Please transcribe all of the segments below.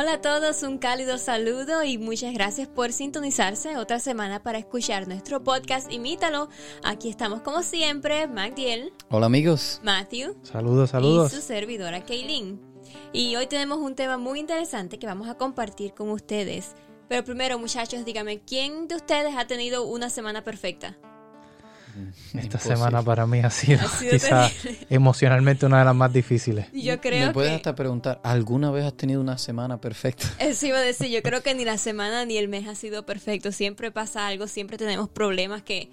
Hola a todos, un cálido saludo y muchas gracias por sintonizarse otra semana para escuchar nuestro podcast Imítalo. Aquí estamos como siempre, Magdiel. Hola amigos. Matthew. Saludos, saludos. Y su servidora Kaylin. Y hoy tenemos un tema muy interesante que vamos a compartir con ustedes. Pero primero, muchachos, díganme, ¿quién de ustedes ha tenido una semana perfecta? Esta semana para mí ha sido, quizá emocionalmente una de las más difíciles. Yo creo Me puedes que... hasta preguntar, ¿alguna vez has tenido una semana perfecta? Eso iba a decir, yo creo que ni la semana ni el mes ha sido perfecto. Siempre pasa algo, siempre tenemos problemas que,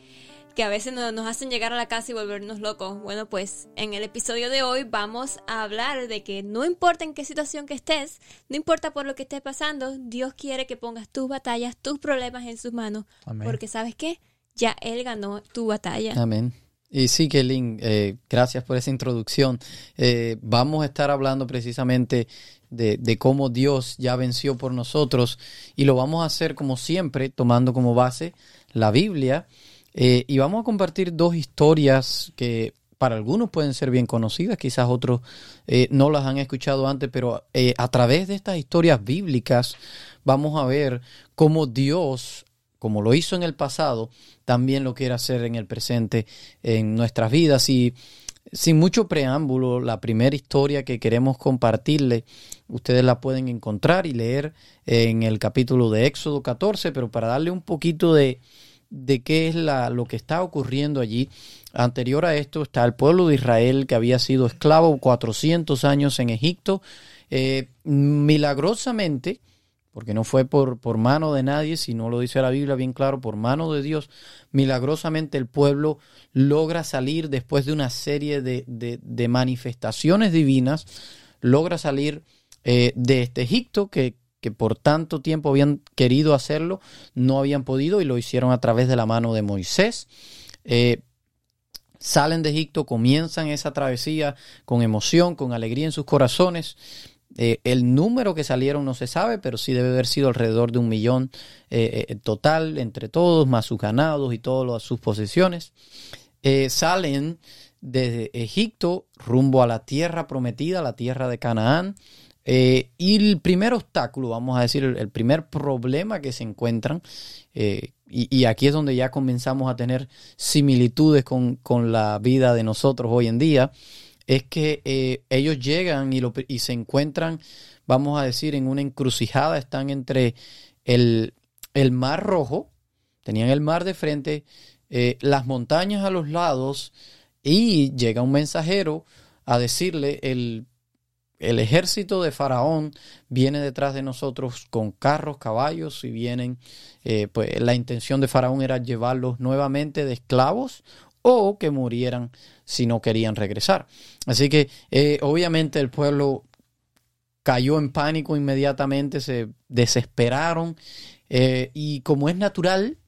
que a veces nos, nos hacen llegar a la casa y volvernos locos. Bueno, pues en el episodio de hoy vamos a hablar de que no importa en qué situación que estés, no importa por lo que estés pasando, Dios quiere que pongas tus batallas, tus problemas en sus manos. Amén. Porque sabes qué, ya Él ganó tu batalla. Amén. Y sí, Kelly, eh, gracias por esa introducción. Eh, vamos a estar hablando precisamente de, cómo Dios ya venció por nosotros y lo vamos a hacer como siempre, tomando como base la Biblia. Eh, y vamos a compartir dos historias que para algunos pueden ser bien conocidas, quizás otros eh, no las han escuchado antes, pero a través de estas historias bíblicas vamos a ver cómo Dios, como lo hizo en el pasado, también lo quiere hacer en el presente en nuestras vidas. Y sin mucho preámbulo, la primera historia que queremos compartirle, ustedes la pueden encontrar y leer en el capítulo de Éxodo 14, pero para darle un poquito de, de qué es la, lo que está ocurriendo allí. Anterior a esto está el pueblo de Israel que había sido esclavo 400 años en Egipto. Eh, milagrosamente, porque no fue por, por mano de nadie, sino lo dice la Biblia bien claro, por mano de Dios, milagrosamente el pueblo logra salir después de una serie de, de, manifestaciones divinas, logra salir eh, de este Egipto que, que por tanto tiempo habían querido hacerlo, no habían podido y lo hicieron a través de la mano de Moisés. Eh, salen de Egipto, comienzan esa travesía con emoción, con alegría en sus corazones. Eh, el número que salieron no se sabe, pero sí debe haber sido alrededor de un millón eh, eh, total entre todos, más sus ganados y todas sus posesiones. Salen desde Egipto rumbo a la tierra prometida, la tierra de Canaán. Y el primer obstáculo, vamos a decir, el, primer problema que se encuentran, y, y, aquí es donde ya comenzamos a tener similitudes con, con la vida de nosotros hoy en día, es que eh, ellos llegan y, se encuentran, vamos a decir, en una encrucijada, están entre el, el mar rojo, tenían el mar de frente, eh, las montañas a los lados, y llega un mensajero a decirle, el el ejército de Faraón viene detrás de nosotros con carros, caballos y vienen, eh, pues la intención de Faraón era llevarlos nuevamente de esclavos o que murieran si no querían regresar. Así que eh, obviamente el pueblo cayó en pánico inmediatamente, se desesperaron eh, y como es natural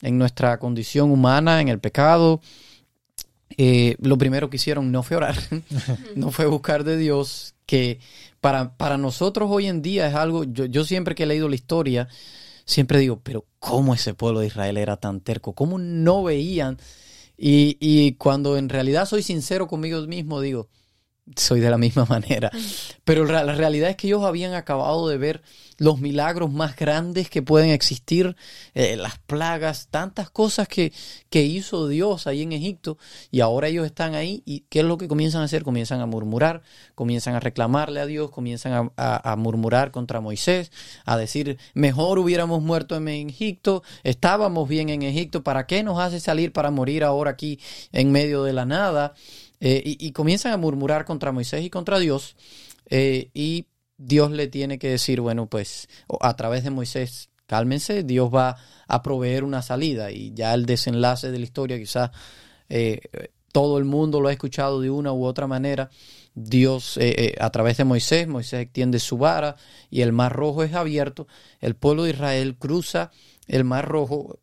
en nuestra condición humana, en el pecado, eh, lo primero que hicieron no fue orar, no fue buscar de Dios, que para, para nosotros hoy en día es algo, yo, yo siempre que he leído la historia, siempre digo, pero ¿cómo ese pueblo de Israel era tan terco? ¿Cómo no veían? Y, y cuando en realidad soy sincero conmigo mismo, digo, soy de la misma manera. Pero la realidad es que ellos habían acabado de ver los milagros más grandes que pueden existir, eh, las plagas, tantas cosas que, que hizo Dios ahí en Egipto y ahora ellos están ahí y ¿qué es lo que comienzan a hacer? Comienzan a murmurar, comienzan a reclamarle a Dios, comienzan a, a, a murmurar contra Moisés, a decir, mejor hubiéramos muerto en Egipto, estábamos bien en Egipto, ¿para qué nos hace salir para morir ahora aquí en medio de la nada? Eh, y, comienzan a murmurar contra Moisés y contra Dios. Eh, y Dios le tiene que decir, bueno, pues a través de Moisés, cálmense, Dios va a proveer una salida. Y ya el desenlace de la historia, quizás eh, todo el mundo lo ha escuchado de una u otra manera. Dios, a través de Moisés, Moisés extiende su vara y el mar rojo es abierto. El pueblo de Israel cruza el mar rojo,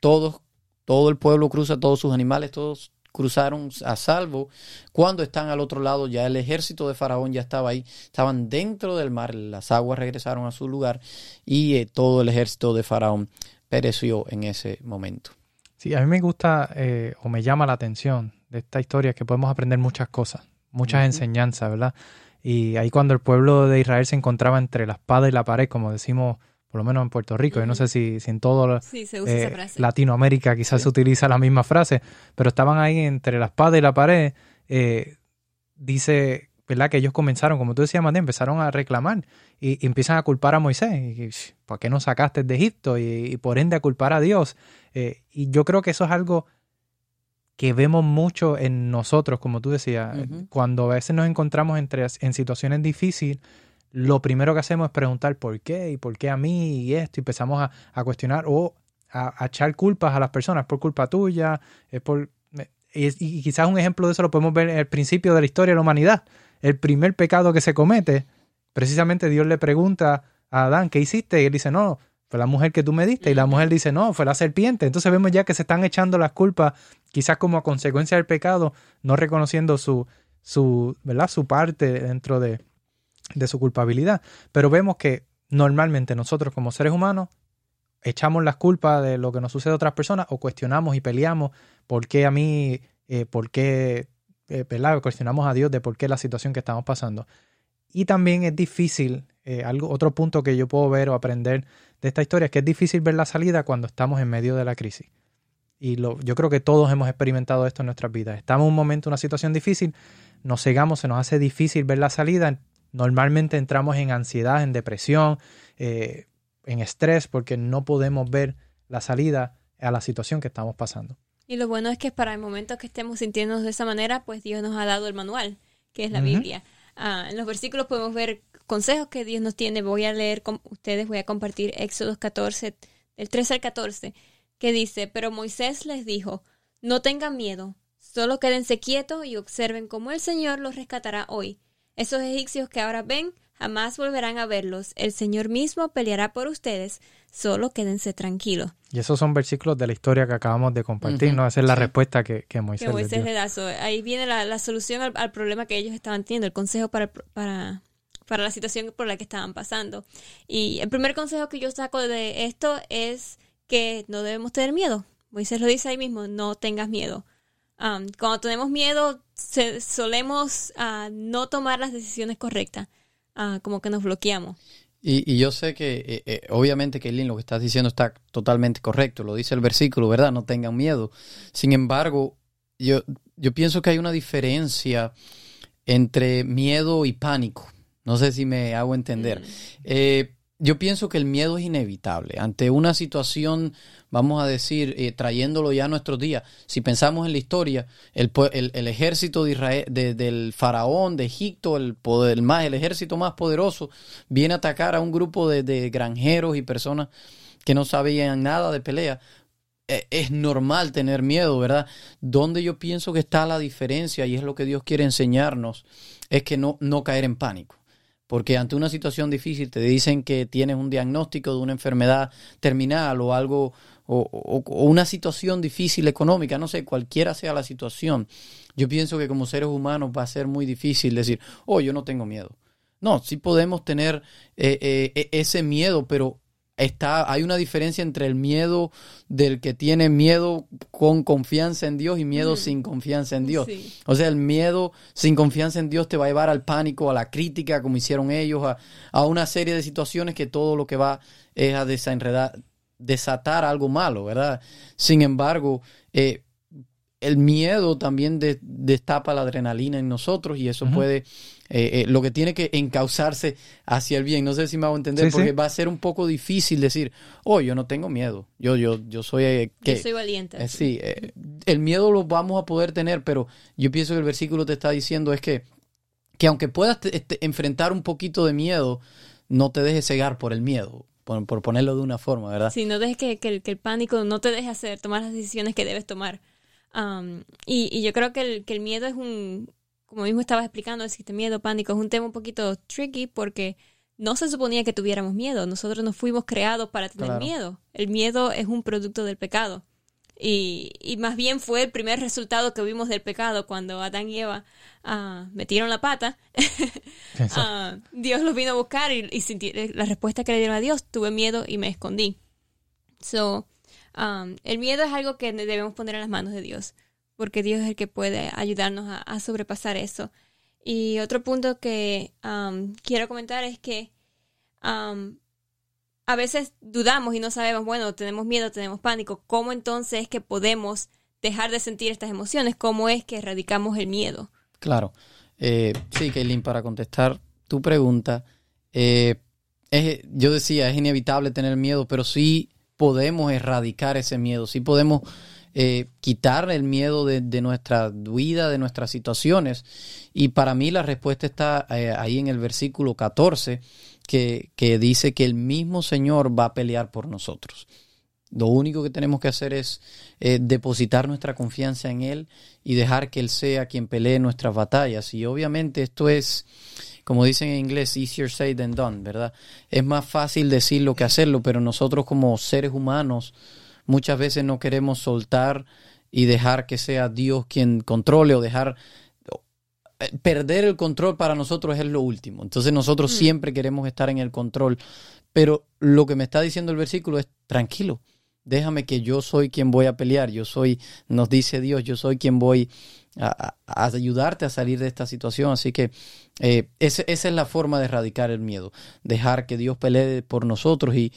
todos, todo el pueblo cruza, todos sus animales, todos cruzaron a salvo. Cuando están al otro lado, ya el ejército de Faraón ya estaba ahí, estaban dentro del mar, las aguas regresaron a su lugar y eh, todo el ejército de Faraón pereció en ese momento. Sí, a mí me gusta eh, o me llama la atención de esta historia que podemos aprender muchas cosas, muchas enseñanzas, ¿verdad? Y ahí cuando el pueblo de Israel se encontraba entre la espada y la pared, como decimos por lo menos en Puerto Rico, yo no sé si, en todo eh, Latinoamérica quizás se utiliza la misma frase, pero estaban ahí entre la espada y la pared, eh, dice, ¿verdad? Que ellos comenzaron, como tú decías, Matías, empezaron a reclamar y, empiezan a culpar a Moisés. Y, ¿Por qué no sacaste de Egipto? Y, por ende a culpar a Dios. Eh, y yo creo que eso es algo que vemos mucho en nosotros, como tú decías, cuando a veces nos encontramos entre, en situaciones difíciles lo primero que hacemos es preguntar por qué y por qué a mí y esto, y empezamos a, cuestionar o a, echar culpas a las personas, por culpa tuya, es por... Y, quizás un ejemplo de eso lo podemos ver en el principio de la historia de la humanidad. El primer pecado que se comete, precisamente Dios le pregunta a Adán, ¿qué hiciste? Y él dice, no, fue la mujer que tú me diste. Y la mujer dice, no, fue la serpiente. Entonces vemos ya que se están echando las culpas, quizás como a consecuencia del pecado, no reconociendo su, su, ¿verdad? su parte dentro de, de su culpabilidad. Pero vemos que normalmente nosotros como seres humanos echamos las culpas de lo que nos sucede a otras personas o cuestionamos y peleamos por qué a mí, eh, por qué, eh, Cuestionamos a Dios de por qué la situación que estamos pasando. Y también es difícil, eh, algo, otro punto que yo puedo ver o aprender de esta historia es que es difícil ver la salida cuando estamos en medio de la crisis. Y lo, yo creo que todos hemos experimentado esto en nuestras vidas. Estamos en un momento, una situación difícil, nos cegamos, se nos hace difícil ver la salida, Normalmente entramos en ansiedad, en depresión, eh, en estrés, porque no podemos ver la salida a la situación que estamos pasando. Y lo bueno es que para el momento que estemos sintiéndonos de esa manera, pues Dios nos ha dado el manual, que es la Biblia. Ah, en los versículos podemos ver consejos que Dios nos tiene. Voy a leer con ustedes, voy a compartir Éxodo 14, del 13 al 14, que dice, pero Moisés les dijo, no tengan miedo, solo quédense quietos y observen cómo el Señor los rescatará hoy. Esos egipcios que ahora ven jamás volverán a verlos. El Señor mismo peleará por ustedes. Solo quédense tranquilos. Y esos son versículos de la historia que acabamos de compartir, ¿no? Esa es la respuesta que, que Moisés, que le da. Ahí viene la, solución al, problema que ellos estaban teniendo, el consejo para, para, para la situación por la que estaban pasando. Y el primer consejo que yo saco de esto es que no debemos tener miedo. Moisés lo dice ahí mismo, no tengas miedo. Cuando tenemos miedo, solemos uh, no tomar las decisiones correctas, uh, como que nos bloqueamos. Y, y yo sé que, eh, eh, obviamente, Kaylin, lo que estás diciendo está totalmente correcto, lo dice el versículo, ¿verdad? No tengan miedo. Sin embargo, yo, yo pienso que hay una diferencia entre miedo y pánico. No sé si me hago entender. Mm. Eh, yo pienso que el miedo es inevitable. Ante una situación, vamos a decir, eh, trayéndolo ya a nuestros días, si pensamos en la historia, el, el, ejército de Israel, del faraón de Egipto, el, poder, más, el ejército más poderoso, viene a atacar a un grupo de, granjeros y personas que no sabían nada de pelea. E, es normal tener miedo, ¿verdad? Donde yo pienso que está la diferencia, y es lo que Dios quiere enseñarnos, es que no, no caer en pánico porque ante una situación difícil te dicen que tienes un diagnóstico de una enfermedad terminal o algo, o, una situación difícil económica, no sé, cualquiera sea la situación. Yo pienso que como seres humanos va a ser muy difícil decir, oh, yo no tengo miedo. No, sí podemos tener eh, eh, e, ese miedo, pero está, hay una diferencia entre el miedo del que tiene miedo con confianza en Dios y miedo sin confianza en Dios. O sea, el miedo sin confianza en Dios te va a llevar al pánico, a la crítica, como hicieron ellos, a, una serie de situaciones que todo lo que va es a desenredar, desatar algo malo, ¿verdad? Sin embargo, eh, el miedo también destapa la adrenalina en nosotros y eso puede eh, eh, lo que tiene que encauzarse hacia el bien. No sé si me hago entender, porque va a ser un poco difícil decir, oh, yo no tengo miedo. Yo, yo, yo soy. Eh, que, yo soy valiente. sí, el miedo lo vamos a poder tener, pero yo pienso que el versículo te está diciendo es que, que aunque puedas este, enfrentar un poquito de miedo, no te dejes cegar por el miedo. Por, ponerlo de una forma, ¿verdad? Sí, no dejes que, que, el, pánico no te deje hacer, tomar las decisiones que debes tomar. y, y, yo creo que el, que el miedo es un, como mismo estabas explicando, existe miedo, pánico, es un tema un poquito tricky porque no se suponía que tuviéramos miedo. Nosotros no fuimos creados para tener miedo. El miedo es un producto del pecado. Y, y, más bien fue el primer resultado que vimos del pecado cuando Adán y Eva uh, metieron la pata. uh, Dios los vino a buscar y, y, la respuesta que le dieron a Dios, tuve miedo y me escondí. So, um, el miedo es algo que debemos poner en las manos de Dios, porque Dios es el que puede ayudarnos a, sobrepasar eso. Y otro punto que um, quiero comentar es que um, a veces dudamos y no sabemos, bueno, tenemos miedo, tenemos pánico, ¿cómo entonces es que podemos dejar de sentir estas emociones? ¿Cómo es que erradicamos el miedo? Claro. Eh, sí, Kaylin, para contestar tu pregunta, eh, es, yo decía, es inevitable tener miedo, pero sí podemos erradicar ese miedo, sí podemos eh, quitar el miedo de, nuestra vida, de nuestras situaciones. Y para mí la respuesta está eh, ahí en el versículo 14 que, dice que el mismo Señor va a pelear por nosotros. Lo único que tenemos que hacer es eh, depositar nuestra confianza en Él y dejar que Él sea quien pelee nuestras batallas. Y obviamente esto es, como dicen en inglés, easier said than done, ¿verdad? Es más fácil decirlo que hacerlo, pero nosotros como seres humanos muchas veces no queremos soltar y dejar que sea Dios quien controle o dejar eh, perder el control para nosotros es lo último. Entonces nosotros mm. siempre queremos estar en el control. Pero lo que me está diciendo el versículo es, tranquilo, déjame que yo soy quien voy a pelear, yo soy, nos dice Dios, yo soy quien voy a, ayudarte a salir de esta situación. Así que eh, esa es la forma de erradicar el miedo, dejar que Dios pelee por nosotros. Y,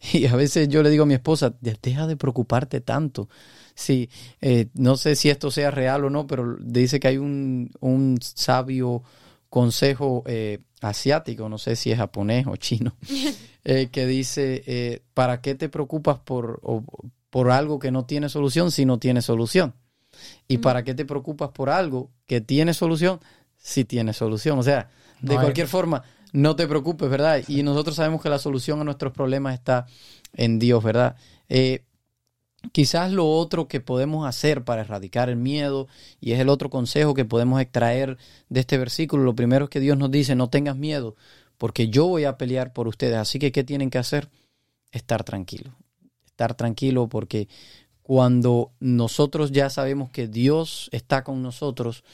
y a veces yo le digo a mi esposa, deja de preocuparte tanto. Sí, eh, no sé si esto sea real o no, pero dice que hay un, un sabio consejo eh, asiático, no sé si es japonés o chino, eh, que dice, ¿para qué te preocupas por, por algo que no tiene solución si no tiene solución? ¿Y para qué te preocupas por algo que tiene solución si tiene solución? O sea, de cualquier forma, no te preocupes, ¿verdad? Y nosotros sabemos que la solución a nuestros problemas está en Dios, ¿verdad? Eh, Quizás lo otro que podemos hacer para erradicar el miedo, y es el otro consejo que podemos extraer de este versículo, lo primero es que Dios nos dice, no tengas miedo, porque yo voy a pelear por ustedes. Así que, ¿qué tienen que hacer? Estar tranquilo. Estar tranquilo porque cuando nosotros ya sabemos que Dios está con nosotros,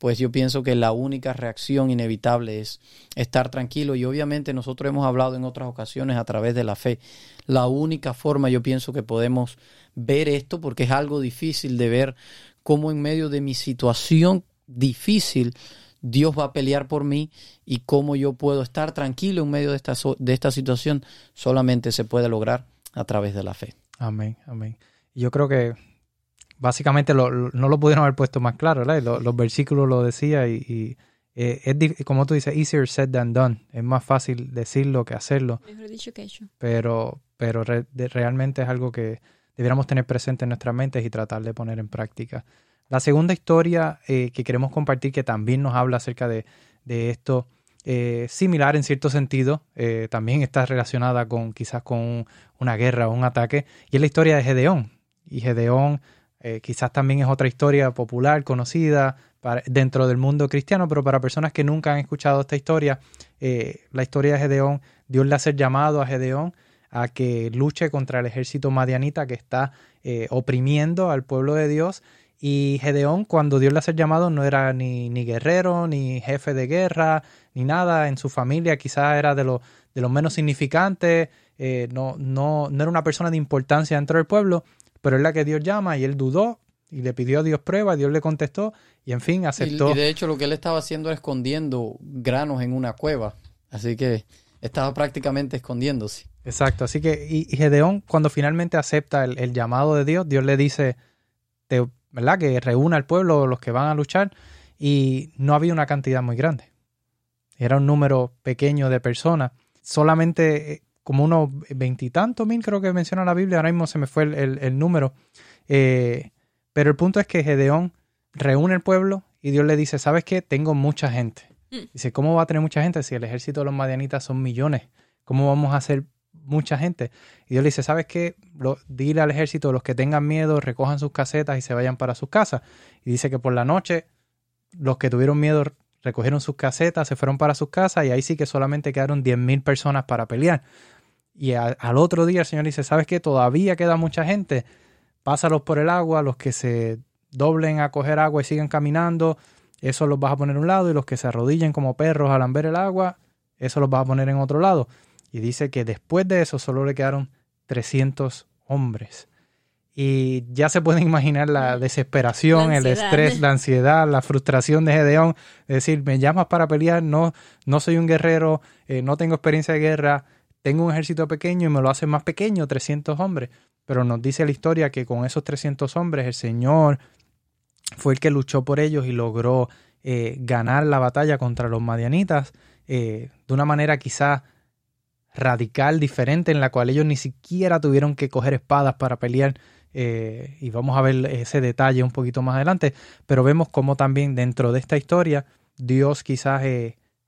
pues yo pienso que la única reacción inevitable es estar tranquilo y obviamente nosotros hemos hablado en otras ocasiones a través de la fe. La única forma yo pienso que podemos ver esto, porque es algo difícil de ver cómo en medio de mi situación difícil Dios va a pelear por mí y cómo yo puedo estar tranquilo en medio de esta, de esta situación, solamente se puede lograr a través de la fe. Amén, amén. Yo creo que básicamente no lo pudieron haber puesto más claro, ¿verdad? los versículos lo decía y, eh, es como tú dices, easier said than done. Es más fácil decirlo que hacerlo. Mejor dicho que hecho. Pero, pero realmente es algo que debiéramos tener presente en nuestras mentes y tratar de poner en práctica. La segunda historia eh, que queremos compartir, que también nos habla acerca de, esto, eh, similar en cierto sentido, también está relacionada con quizás con una guerra o un ataque, y es la historia de Gedeón. Y Gedeón eh, quizás también es otra historia popular, conocida dentro del mundo cristiano, pero para personas que nunca han escuchado esta historia, eh, la historia de Gedeón, Dios le hace llamado a Gedeón a que luche contra el ejército madianita que está eh, oprimiendo al pueblo de Dios. Y Gedeón, cuando Dios le hace llamado, no era ni, ni guerrero, ni jefe de guerra, ni nada. En su familia quizás era de los de menos significantes, no, no, no era una persona de importancia dentro del pueblo pero es la que Dios llama y él dudó y le pidió a Dios prueba, Dios le contestó y en fin aceptó. Y, de hecho lo que él estaba haciendo era escondiendo granos en una cueva, así que estaba prácticamente escondiéndose. Exacto, así que y, Gedeón cuando finalmente acepta el, llamado de Dios, Dios le dice, te, ¿verdad? Que reúna al pueblo, los que van a luchar y no había una cantidad muy grande. Era un número pequeño de personas. Solamente eh, como unos veintitantos mil, creo que menciona la Biblia, ahora mismo se me fue el, número. Eh, pero el punto es que Gedeón reúne el pueblo y Dios le dice, ¿sabes qué? Tengo mucha gente. Mm. Dice, ¿cómo va a tener mucha gente si el ejército de los madianitas son millones? ¿Cómo vamos a hacer mucha gente? Y Dios le dice, ¿sabes qué? dile al ejército, los que tengan miedo, recojan sus casetas y se vayan para sus casas. Y dice que por la noche, los que tuvieron miedo recogieron sus casetas, se fueron para sus casas y ahí sí que solamente quedaron 10.000 personas para pelear. Y al otro día el Señor dice, ¿sabes qué? Todavía queda mucha gente, pásalos por el agua, los que se doblen a coger agua y sigan caminando, eso los vas a poner a un lado y los que se arrodillen como perros al lamber el agua, eso los vas a poner en otro lado. Y dice que después de eso solo le quedaron 300 hombres. Y ya se pueden imaginar la desesperación, el estrés, la ansiedad, la frustración de Gedeón. Es decir, me llamas para pelear, no, no soy un guerrero, eh, no tengo experiencia de guerra, tengo un ejército pequeño y me lo hace más pequeño, 300 hombres. Pero nos dice la historia que con esos 300 hombres el Señor fue el que luchó por ellos y logró eh, ganar la batalla contra los madianitas eh, de una manera quizá radical, diferente, en la cual ellos ni siquiera tuvieron que coger espadas para pelear. Eh, y vamos a ver ese detalle un poquito más adelante, pero vemos cómo también dentro de esta historia Dios quizás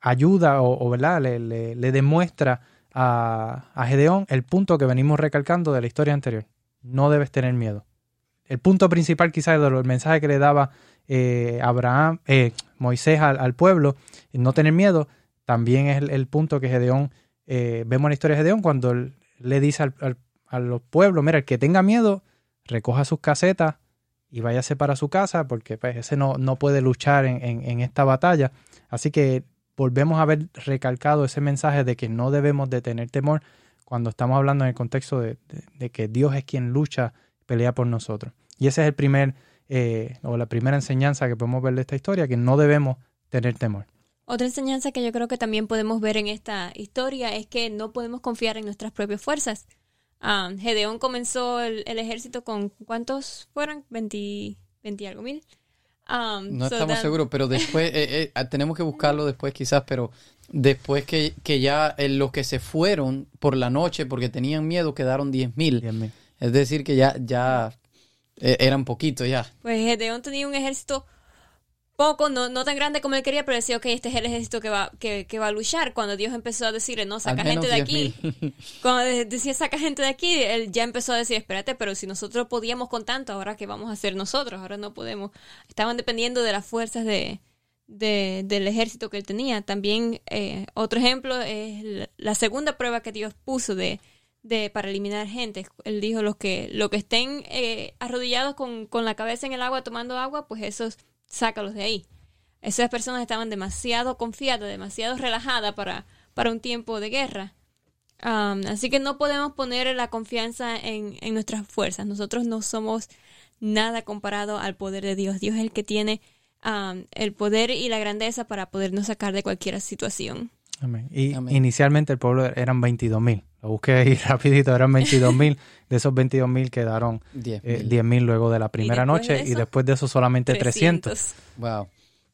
ayuda o, ¿verdad? Le, demuestra a, a Gedeón el punto que venimos recalcando de la historia anterior. No debes tener miedo el punto principal quizás del mensaje que le daba eh, Abraham, eh, Moisés al, pueblo, no tener miedo, también es el, punto que Gedeón, eh, vemos en la historia de Gedeón cuando le dice al, a los pueblos, mira, el que tenga miedo, recoja sus casetas y váyase para su casa, porque pues, ese no, no puede luchar en, esta batalla. Así que volvemos a ver recalcado ese mensaje de que no debemos de tener temor cuando estamos hablando en el contexto de que Dios es quien lucha, pelea por nosotros. Y esa es el primer, eh, o la primera enseñanza que podemos ver de esta historia, que no debemos tener temor. Otra enseñanza que yo creo que también podemos ver en esta historia es que no podemos confiar en nuestras propias fuerzas. Um, Gedeón comenzó el, ejército con ¿cuántos fueron? 20, 20 algo mil. no estamos seguros, pero después eh, eh, tenemos que buscarlo después quizás, pero después que, que ya los que se fueron por la noche porque tenían miedo quedaron 10 mil. Es decir, que ya, ya e, eran poquitos ya. Pues Gedeón tenía un ejército poco, no, no tan grande como él quería, pero decía, ok, este es el ejército que va, que, va a luchar. Cuando Dios empezó a decirle, no, saca gente de aquí. Cuando decía, saca gente de aquí, él ya empezó a decir, espérate, pero si nosotros podíamos con tanto, ahora qué vamos a hacer nosotros, ahora no podemos. Estaban dependiendo de las fuerzas de, del ejército que él tenía. También eh, otro ejemplo es la segunda prueba que Dios puso de de para eliminar gente. Él dijo los que lo que estén eh, arrodillados con, con, la cabeza en el agua tomando agua, pues esos sácalos de ahí. Esas personas estaban demasiado confiadas, demasiado relajadas para, para un tiempo de guerra. así que no podemos poner la confianza en, en, nuestras fuerzas. Nosotros no somos nada comparado al poder de Dios. Dios es el que tiene el poder y la grandeza para podernos sacar de cualquier situación. Amén. Y inicialmente el pueblo eran 22 mil. Lo busqué ahí rapidito, eran 22 mil. De esos 22 mil quedaron 10 eh, mil luego de la primera noche y después de eso solamente 300. Wow.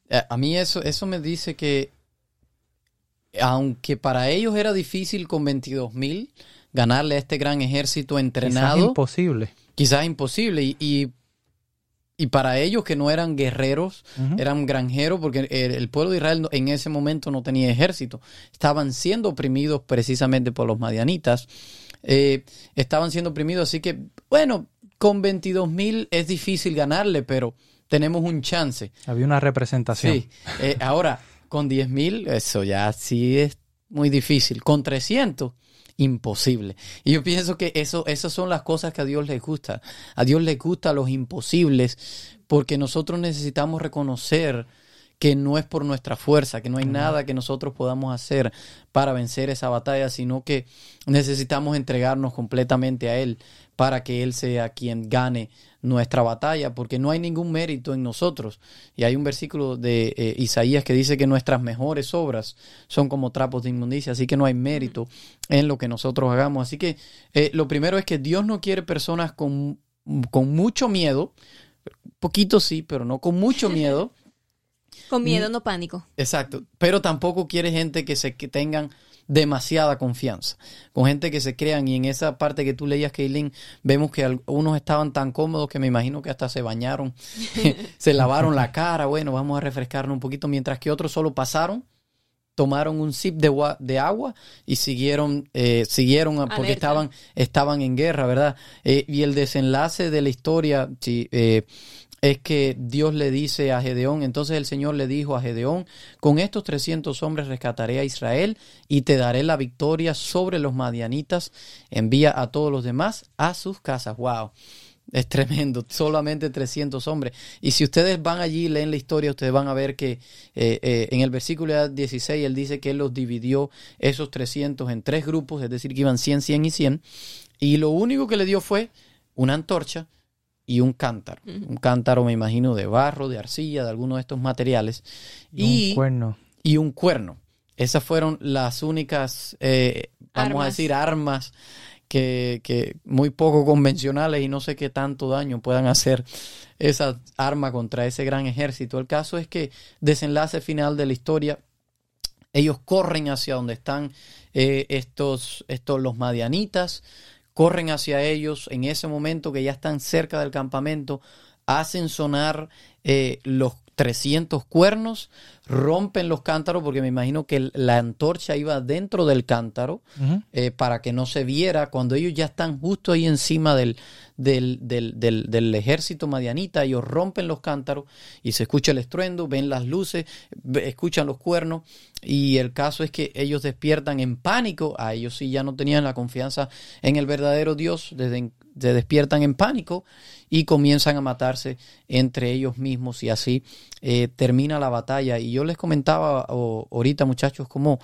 Eh, a mí eso, eso me dice que aunque para ellos era difícil con 22 mil ganarle a este gran ejército entrenado. Quizás imposible. Quizás imposible. y y para ellos que no eran guerreros, eran granjeros, porque el, pueblo de Israel en ese momento no tenía ejército. Estaban siendo oprimidos precisamente por los madianitas. Eh, estaban siendo oprimidos, así que, bueno, con 22 mil es difícil ganarle, pero tenemos un chance. Había una representación. Sí. Eh, ahora, con 10 mil, eso ya sí es muy difícil. Con 300 imposible. Y yo pienso que eso, esas son las cosas que a Dios le gusta. A Dios le gusta los imposibles porque nosotros necesitamos reconocer que no es por nuestra fuerza, que no hay nada que nosotros podamos hacer para vencer esa batalla, sino que necesitamos entregarnos completamente a Él para que Él sea quien gane nuestra batalla, porque no hay ningún mérito en nosotros. Y hay un versículo de eh, Isaías que dice que nuestras mejores obras son como trapos de inmundicia, así que no hay mérito en lo que nosotros hagamos. Así que eh, lo primero es que Dios no quiere personas con, con mucho miedo, poquito sí, pero no con mucho miedo. con miedo, no pánico. Exacto, pero tampoco quiere gente que se que tengan demasiada confianza, con gente que se crean y en esa parte que tú leías, Kaylin, vemos que algunos estaban tan cómodos que me imagino que hasta se bañaron, se lavaron la cara, bueno, vamos a refrescarnos un poquito, mientras que otros solo pasaron, tomaron un sip de, de agua y siguieron, eh, siguieron porque estaban, estaban en guerra, ¿verdad? Eh, y el desenlace de la historia, sí, eh, es que Dios le dice a Gedeón, entonces el Señor le dijo a Gedeón, con estos 300 hombres rescataré a Israel y te daré la victoria sobre los madianitas, envía a todos los demás a sus casas. Wow. Es tremendo, solamente 300 hombres. Y si ustedes van allí y leen la historia, ustedes van a ver que eh, eh, en el versículo 16 él dice que él los dividió esos 300 en tres grupos, es decir, que iban 100, 100 y 100. Y lo único que le dio fue una antorcha y un cántaro. Un cántaro, me imagino, de barro, de arcilla, de alguno de estos materiales. Y, un cuerno. Y un cuerno. Esas fueron las únicas, eh, vamos a decir, armas que, que, muy poco convencionales y no sé qué tanto daño puedan hacer esas armas contra ese gran ejército. El caso es que, desenlace final de la historia, ellos corren hacia donde están eh, estos, estos, los madianitas, corren hacia ellos en ese momento que ya están cerca del campamento, hacen sonar eh, los 300 cuernos, rompen los cántaros, porque me imagino que la antorcha iba dentro del cántaro eh, para que no se viera. Cuando ellos ya están justo ahí encima del, del, del, del, ejército madianita, ellos rompen los cántaros y se escucha el estruendo, ven las luces, escuchan los cuernos y el caso es que ellos despiertan en pánico, a ellos sí ya no tenían la confianza en el verdadero Dios, desde, se despiertan en pánico y comienzan a matarse entre ellos mismos y así eh, termina la batalla. Y yo les comentaba ahorita muchachos como...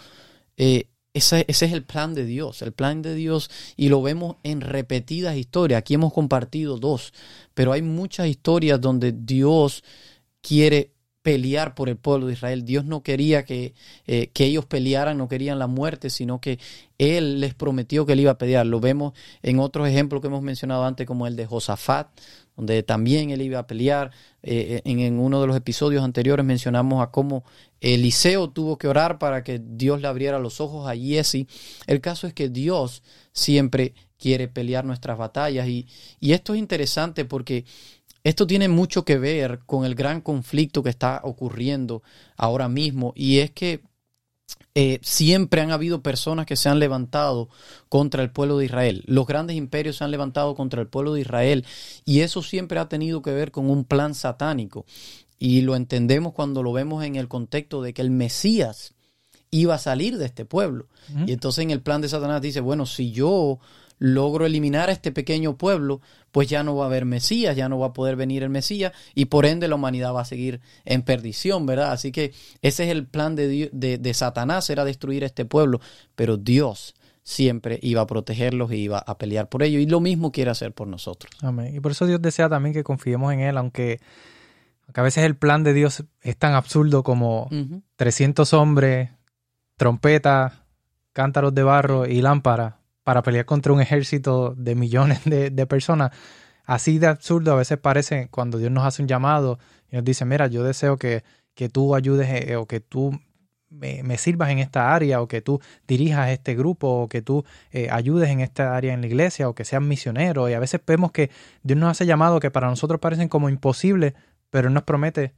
Eh, ese, ese, es el plan de Dios, el plan de Dios, y lo vemos en repetidas historias. Aquí hemos compartido dos, pero hay muchas historias donde Dios quiere pelear por el pueblo de Israel. Dios no quería que, eh, que, ellos pelearan, no querían la muerte, sino que Él les prometió que Él iba a pelear. Lo vemos en otros ejemplos que hemos mencionado antes, como el de Josafat, donde también Él iba a pelear. Eh, en, en, uno de los episodios anteriores mencionamos a cómo Eliseo tuvo que orar para que Dios le abriera los ojos a Jesse. El caso es que Dios siempre quiere pelear nuestras batallas y, y esto es interesante porque esto tiene mucho que ver con el gran conflicto que está ocurriendo ahora mismo y es que eh, siempre han habido personas que se han levantado contra el pueblo de Israel. Los grandes imperios se han levantado contra el pueblo de Israel y eso siempre ha tenido que ver con un plan satánico. Y lo entendemos cuando lo vemos en el contexto de que el Mesías iba a salir de este pueblo. Y entonces en el plan de Satanás dice, bueno, si yo logro eliminar a este pequeño pueblo, pues ya no va a haber Mesías, ya no va a poder venir el Mesías y por ende la humanidad va a seguir en perdición, ¿verdad? Así que ese es el plan de, de, Satanás, era destruir a este pueblo, pero Dios siempre iba a protegerlos y iba a pelear por ellos y lo mismo quiere hacer por nosotros. Amén. Y por eso Dios desea también que confiemos en Él, aunque, a veces el plan de Dios es tan absurdo como 300 hombres, trompetas, cántaros de barro y lámparas para pelear contra un ejército de millones de, personas. Así de absurdo a veces parece cuando Dios nos hace un llamado y nos dice, mira, yo deseo que, que tú ayudes eh, o que tú me, sirvas en esta área o que tú dirijas este grupo o que tú eh, ayudes en esta área en la iglesia o que seas misionero. Y a veces vemos que Dios nos hace llamados que para nosotros parecen como imposibles, pero Él nos promete,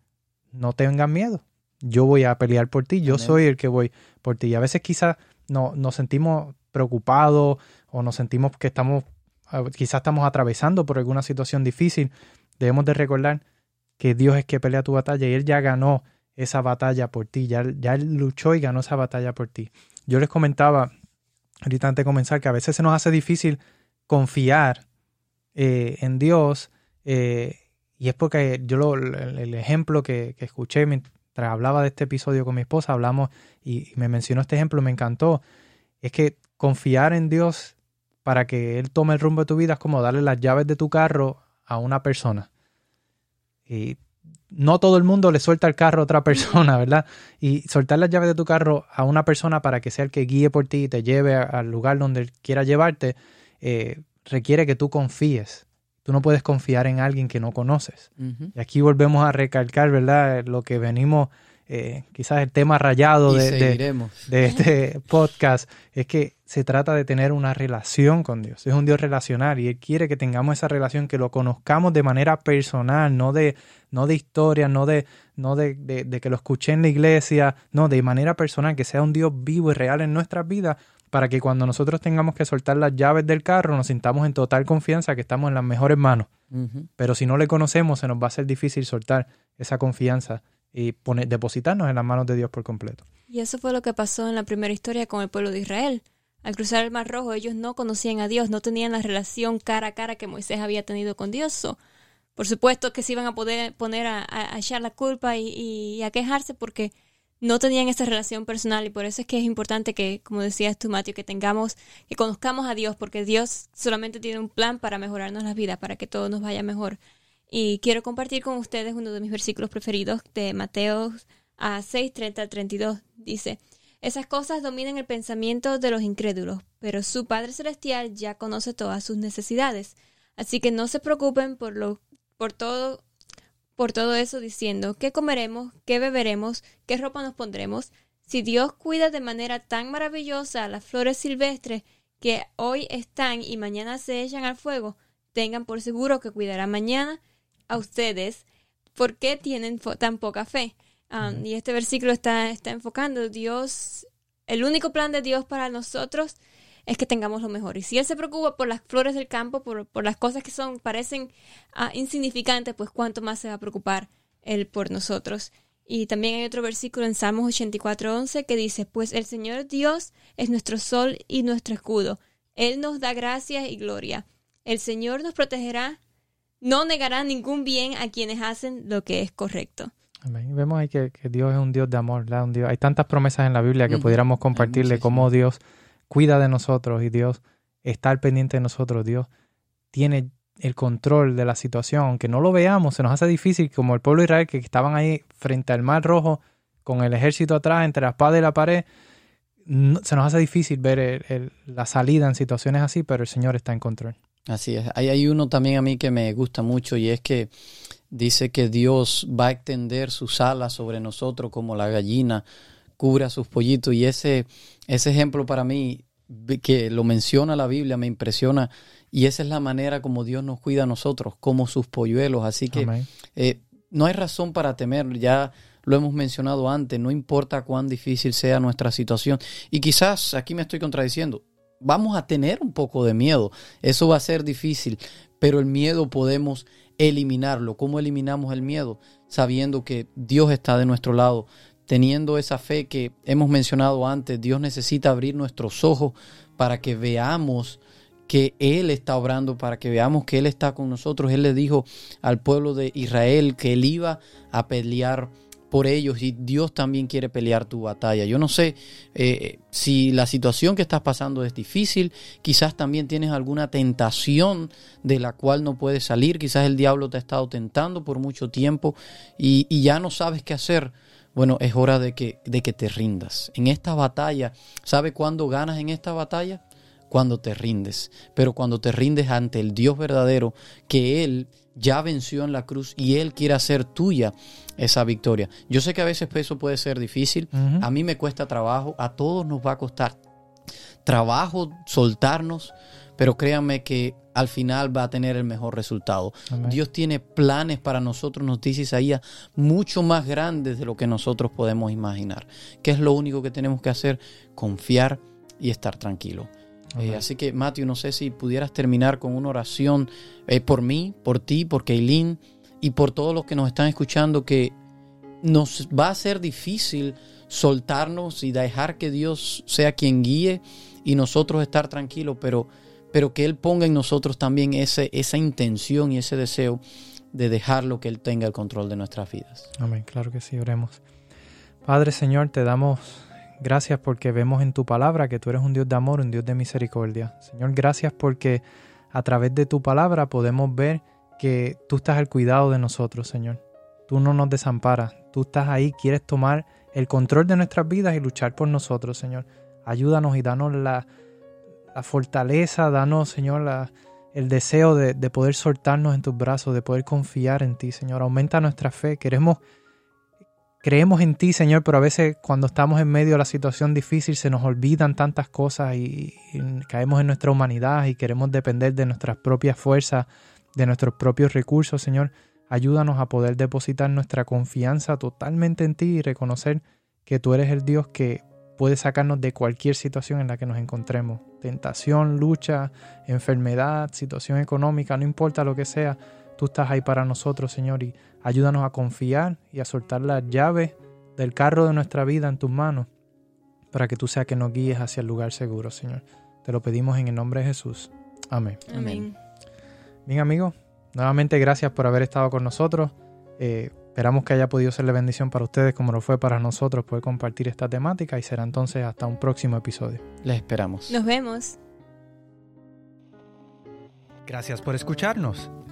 no tengan miedo. Yo voy a pelear por ti, yo soy el que voy por ti. Y a veces quizás no, nos sentimos preocupados o nos sentimos que estamos, ah, quizás estamos atravesando por alguna situación difícil, debemos de recordar que Dios es que pelea tu batalla y Él ya ganó esa batalla por ti, ya, ya luchó y ganó esa batalla por ti. Yo les comentaba ahorita antes de comenzar que a veces se nos hace difícil confiar eh, en Dios eh, y es porque yo el, ejemplo que, escuché mientras hablaba de este episodio con mi esposa, hablamos y me mencionó este ejemplo, me encantó, es que confiar en Dios para que Él tome el rumbo de tu vida es como darle las llaves de tu carro a una persona. Y no todo el mundo le suelta el carro a otra persona, ¿verdad? Y soltar las llaves de tu carro a una persona para que sea el que guíe por ti y te lleve al lugar donde él quiera llevarte, eh, requiere que tú confíes. Tú no puedes confiar en alguien que no conoces. Y aquí volvemos a recalcar, ¿verdad? Lo que venimos eh, quizás el tema rayado de, de, este podcast, es que se trata de tener una relación con Dios. Es un Dios relacional y Él quiere que tengamos esa relación, que lo conozcamos de manera personal, no de, no de historia, no de, no de, de, que lo escuché en la iglesia, no, de manera personal, que sea un Dios vivo y real en nuestras vidas, para que cuando nosotros tengamos que soltar las llaves del carro nos sintamos en total confianza que estamos en las mejores manos. Pero si no le conocemos, se nos va a ser difícil soltar esa confianza y depositarnos en las manos de Dios por completo. Y eso fue lo que pasó en la primera historia con el pueblo de Israel. Al cruzar el Mar Rojo, ellos no conocían a Dios, no tenían la relación cara a cara que Moisés había tenido con Dios. por supuesto que se iban a poder poner a, echar la culpa y, a quejarse porque no tenían esa relación personal y por eso es que es importante que, como decías tú, Mateo, que tengamos, que conozcamos a Dios, porque Dios solamente tiene un plan para mejorarnos la vida, para que todo nos vaya mejor. Y quiero compartir con ustedes uno de mis versículos preferidos de Mateo a 6, 30 32. Dice, esas cosas dominan el pensamiento de los incrédulos, pero su Padre Celestial ya conoce todas sus necesidades. Así que no se preocupen por lo, por todo, por todo eso diciendo qué comeremos, qué beberemos, qué ropa nos pondremos. Si Dios cuida de manera tan maravillosa a las flores silvestres que hoy están y mañana se echan al fuego, tengan por seguro que cuidará mañana a ustedes por qué tienen tan poca fe. Um, y este versículo está, está enfocando Dios, el único plan de Dios para nosotros es que tengamos lo mejor. Y si Él se preocupa por las flores del campo, por, por las cosas que son, parecen uh, insignificantes, pues cuánto más se va a preocupar Él por nosotros. Y también hay otro versículo en Salmos 84.11 que dice, pues el Señor Dios es nuestro sol y nuestro escudo. Él nos da gracia y gloria. El Señor nos protegerá no negará ningún bien a quienes hacen lo que es correcto. Vemos ahí que, Dios es un Dios de amor. Un Dios. Hay tantas promesas en la Biblia que pudiéramos compartirle cómo Dios cuida de nosotros y Dios está al pendiente de nosotros. Dios tiene el control de la situación, aunque no lo veamos, se nos hace difícil, como el pueblo de Israel que estaban ahí frente al mar rojo, con el ejército atrás, entre la espada y la pared, se nos hace difícil ver la salida en situaciones así, pero el Señor está en control. Así es. hay uno también a mí que me gusta mucho y es que dice que Dios va a extender sus alas sobre nosotros como la gallina cubre a sus pollitos. Y ese, ese ejemplo para mí, que lo menciona la Biblia, me impresiona. Y esa es la manera como Dios nos cuida a nosotros, como sus polluelos. Así que eh, no hay razón para temer. Ya lo hemos mencionado antes, no importa cuán difícil sea nuestra situación. Y quizás aquí me estoy contradiciendo vamos a tener un poco de miedo. Eso va a ser difícil, pero el miedo podemos eliminarlo. ¿Cómo eliminamos el miedo? Sabiendo que Dios está de nuestro lado, teniendo esa fe que hemos mencionado antes. Dios necesita abrir nuestros ojos para que veamos que Él está obrando, para que veamos que Él está con nosotros. Él le dijo al pueblo de Israel que Él iba a pelear por ellos y Dios también quiere pelear tu batalla. Yo no sé eh, si la situación que estás pasando es difícil, quizás también tienes alguna tentación de la cual no puedes salir, quizás el diablo te ha estado tentando por mucho tiempo y, ya no sabes qué hacer. Bueno, es hora de que, de que te rindas. En esta batalla, ¿sabe cuándo ganas en esta batalla? Cuando te rindes. Pero cuando te rindes ante el Dios verdadero, que Él ya venció en la cruz y Él quiere hacer tuya esa victoria. Yo sé que a veces eso puede ser difícil, a mí me cuesta trabajo, a todos nos va a costar trabajo soltarnos, pero créanme que al final va a tener el mejor resultado. Dios tiene planes para nosotros, nos dice Isaías, mucho más grandes de lo que nosotros podemos imaginar. ¿Qué es lo único que tenemos que hacer? Confiar y estar tranquilo. Eh, así que, Matthew, no sé si pudieras terminar con una oración eh, por mí, por ti, por Kaylin y por todos los que nos están escuchando, que nos va a ser difícil soltarnos y dejar que Dios sea quien guíe y nosotros estar tranquilos, pero, pero que Él ponga en nosotros también ese, esa intención y ese deseo de dejarlo que Él tenga el control de nuestras vidas. Amén, claro que sí, oremos. Padre Señor, te damos Gracias porque vemos en tu palabra que tú eres un Dios de amor, un Dios de misericordia. Señor, gracias porque a través de tu palabra podemos ver que tú estás al cuidado de nosotros, Señor. Tú no nos desamparas, tú estás ahí, quieres tomar el control de nuestras vidas y luchar por nosotros, Señor. Ayúdanos y danos la, fortaleza, danos, Señor, el deseo de, de poder soltarnos en tus brazos, de poder confiar en ti, Señor. Aumenta nuestra fe. Queremos creemos en ti, Señor, pero a veces cuando estamos en medio de la situación difícil se nos olvidan tantas cosas y, caemos en nuestra humanidad y queremos depender de nuestras propias fuerzas, de nuestros propios recursos, Señor. Ayúdanos a poder depositar nuestra confianza totalmente en ti y reconocer que tú eres el Dios que puede sacarnos de cualquier situación en la que nos encontremos. Tentación, lucha, enfermedad, situación económica, no importa lo que sea, tú estás ahí para nosotros, Señor, y ayúdanos a confiar y a soltar las llaves del carro de nuestra vida en tus manos para que tú seas que nos guíes hacia el lugar seguro, Señor. Te lo pedimos en el nombre de Jesús. Amén. Amén. Bien, amigos, nuevamente gracias por haber estado con nosotros. Eh, esperamos que haya podido ser de bendición para ustedes como lo fue para nosotros poder compartir esta temática y será entonces hasta un próximo episodio. Les esperamos. Nos vemos. Gracias por escucharnos.